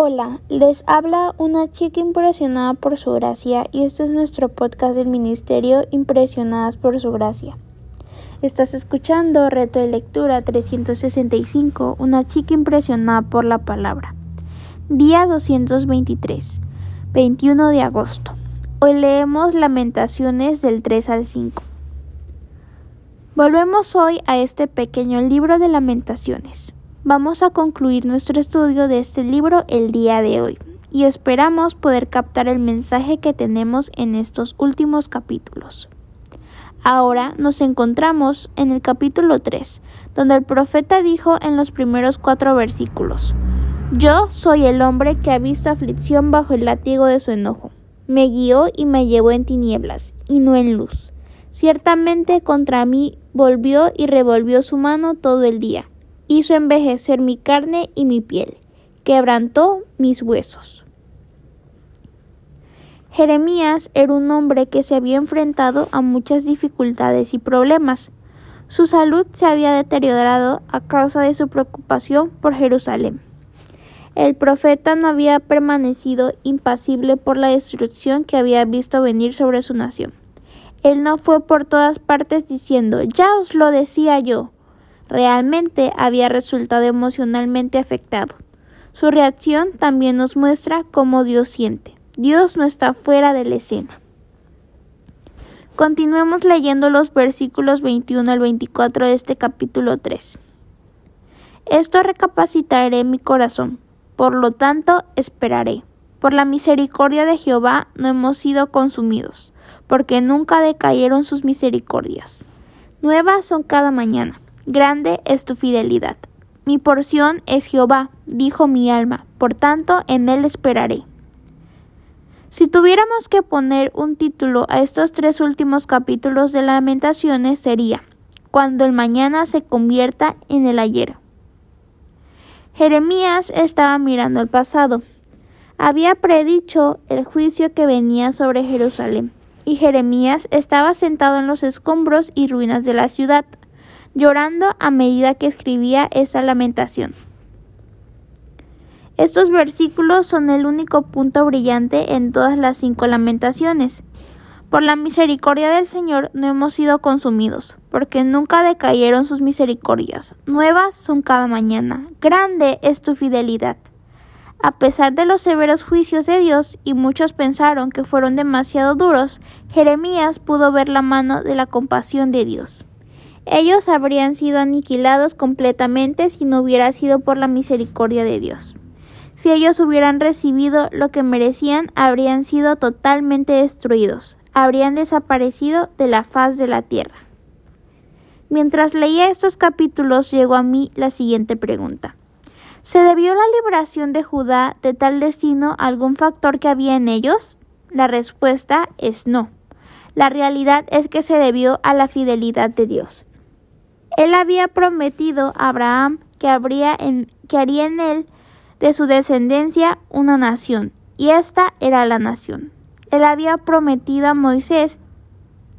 Hola, les habla una chica impresionada por su gracia y este es nuestro podcast del Ministerio Impresionadas por su gracia. Estás escuchando Reto de Lectura 365, una chica impresionada por la palabra. Día 223, 21 de agosto. Hoy leemos Lamentaciones del 3 al 5. Volvemos hoy a este pequeño libro de Lamentaciones. Vamos a concluir nuestro estudio de este libro el día de hoy y esperamos poder captar el mensaje que tenemos en estos últimos capítulos. Ahora nos encontramos en el capítulo 3, donde el profeta dijo en los primeros cuatro versículos, Yo soy el hombre que ha visto aflicción bajo el látigo de su enojo. Me guió y me llevó en tinieblas, y no en luz. Ciertamente contra mí volvió y revolvió su mano todo el día hizo envejecer mi carne y mi piel, quebrantó mis huesos. Jeremías era un hombre que se había enfrentado a muchas dificultades y problemas. Su salud se había deteriorado a causa de su preocupación por Jerusalén. El profeta no había permanecido impasible por la destrucción que había visto venir sobre su nación. Él no fue por todas partes diciendo Ya os lo decía yo realmente había resultado emocionalmente afectado. Su reacción también nos muestra cómo Dios siente. Dios no está fuera de la escena. Continuemos leyendo los versículos 21 al 24 de este capítulo 3. Esto recapacitaré mi corazón, por lo tanto esperaré. Por la misericordia de Jehová no hemos sido consumidos, porque nunca decayeron sus misericordias. Nuevas son cada mañana. Grande es tu fidelidad. Mi porción es Jehová, dijo mi alma, por tanto en él esperaré. Si tuviéramos que poner un título a estos tres últimos capítulos de Lamentaciones sería Cuando el mañana se convierta en el ayer. Jeremías estaba mirando el pasado. Había predicho el juicio que venía sobre Jerusalén, y Jeremías estaba sentado en los escombros y ruinas de la ciudad llorando a medida que escribía esa lamentación. Estos versículos son el único punto brillante en todas las cinco lamentaciones. Por la misericordia del Señor no hemos sido consumidos, porque nunca decayeron sus misericordias. Nuevas son cada mañana. Grande es tu fidelidad. A pesar de los severos juicios de Dios, y muchos pensaron que fueron demasiado duros, Jeremías pudo ver la mano de la compasión de Dios. Ellos habrían sido aniquilados completamente si no hubiera sido por la misericordia de Dios. Si ellos hubieran recibido lo que merecían, habrían sido totalmente destruidos, habrían desaparecido de la faz de la tierra. Mientras leía estos capítulos llegó a mí la siguiente pregunta. ¿Se debió la liberación de Judá de tal destino a algún factor que había en ellos? La respuesta es no. La realidad es que se debió a la fidelidad de Dios. Él había prometido a Abraham que, haría en él de su descendencia una nación, y esta era la nación. Él había prometido a Moisés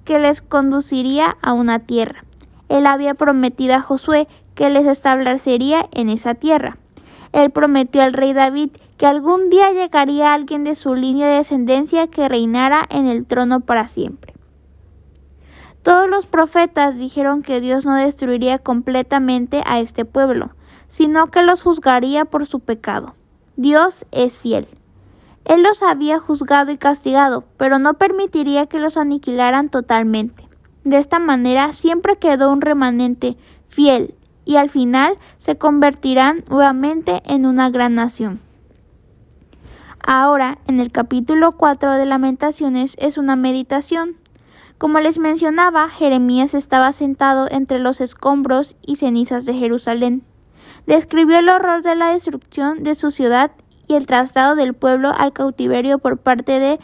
que les conduciría a una tierra. Él había prometido a Josué que les establecería en esa tierra. Él prometió al rey David que algún día llegaría alguien de su línea de descendencia que reinara en el trono para siempre. Todos los profetas dijeron que Dios no destruiría completamente a este pueblo, sino que los juzgaría por su pecado. Dios es fiel. Él los había juzgado y castigado, pero no permitiría que los aniquilaran totalmente. De esta manera siempre quedó un remanente fiel y al final se convertirán nuevamente en una gran nación. Ahora, en el capítulo 4 de Lamentaciones es una meditación. Como les mencionaba, Jeremías estaba sentado entre los escombros y cenizas de Jerusalén. Describió el horror de la destrucción de su ciudad y el traslado del pueblo al cautiverio por parte de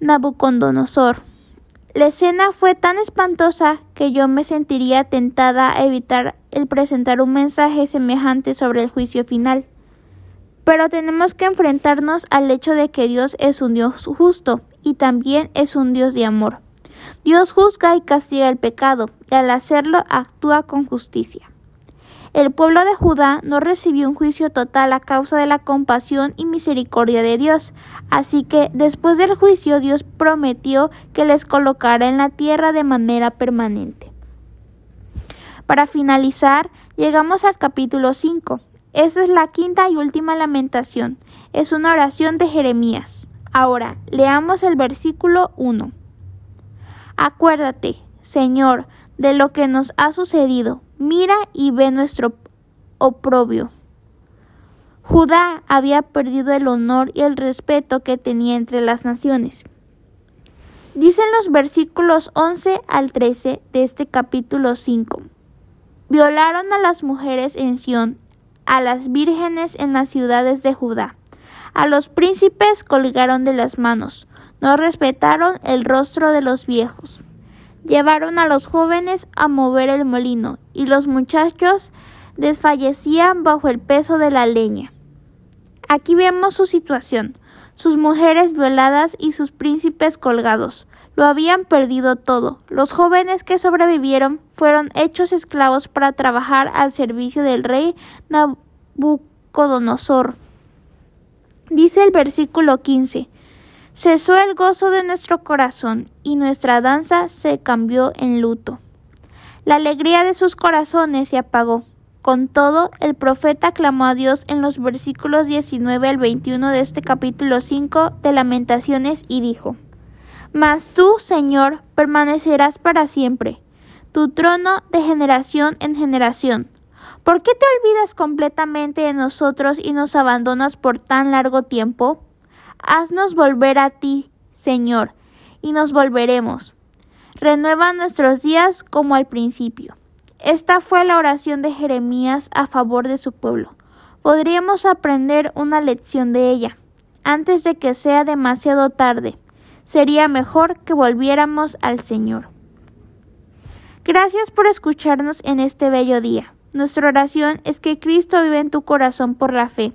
Nabucodonosor. La escena fue tan espantosa que yo me sentiría tentada a evitar el presentar un mensaje semejante sobre el juicio final. Pero tenemos que enfrentarnos al hecho de que Dios es un Dios justo y también es un Dios de amor. Dios juzga y castiga el pecado, y al hacerlo actúa con justicia. El pueblo de Judá no recibió un juicio total a causa de la compasión y misericordia de Dios, así que después del juicio Dios prometió que les colocara en la tierra de manera permanente. Para finalizar, llegamos al capítulo 5. Esa es la quinta y última lamentación. Es una oración de Jeremías. Ahora, leamos el versículo 1. Acuérdate, Señor, de lo que nos ha sucedido. Mira y ve nuestro oprobio. Judá había perdido el honor y el respeto que tenía entre las naciones. Dicen los versículos 11 al 13 de este capítulo 5. Violaron a las mujeres en Sión, a las vírgenes en las ciudades de Judá. A los príncipes colgaron de las manos, no respetaron el rostro de los viejos. Llevaron a los jóvenes a mover el molino, y los muchachos desfallecían bajo el peso de la leña. Aquí vemos su situación, sus mujeres violadas y sus príncipes colgados. Lo habían perdido todo. Los jóvenes que sobrevivieron fueron hechos esclavos para trabajar al servicio del rey Nabucodonosor. Dice el versículo 15. Cesó el gozo de nuestro corazón y nuestra danza se cambió en luto. La alegría de sus corazones se apagó. Con todo, el profeta clamó a Dios en los versículos 19 al 21 de este capítulo 5 de Lamentaciones y dijo, mas tú, Señor, permanecerás para siempre, tu trono de generación en generación. ¿Por qué te olvidas completamente de nosotros y nos abandonas por tan largo tiempo? Haznos volver a ti, Señor, y nos volveremos. Renueva nuestros días como al principio. Esta fue la oración de Jeremías a favor de su pueblo. Podríamos aprender una lección de ella, antes de que sea demasiado tarde sería mejor que volviéramos al Señor. Gracias por escucharnos en este bello día. Nuestra oración es que Cristo vive en tu corazón por la fe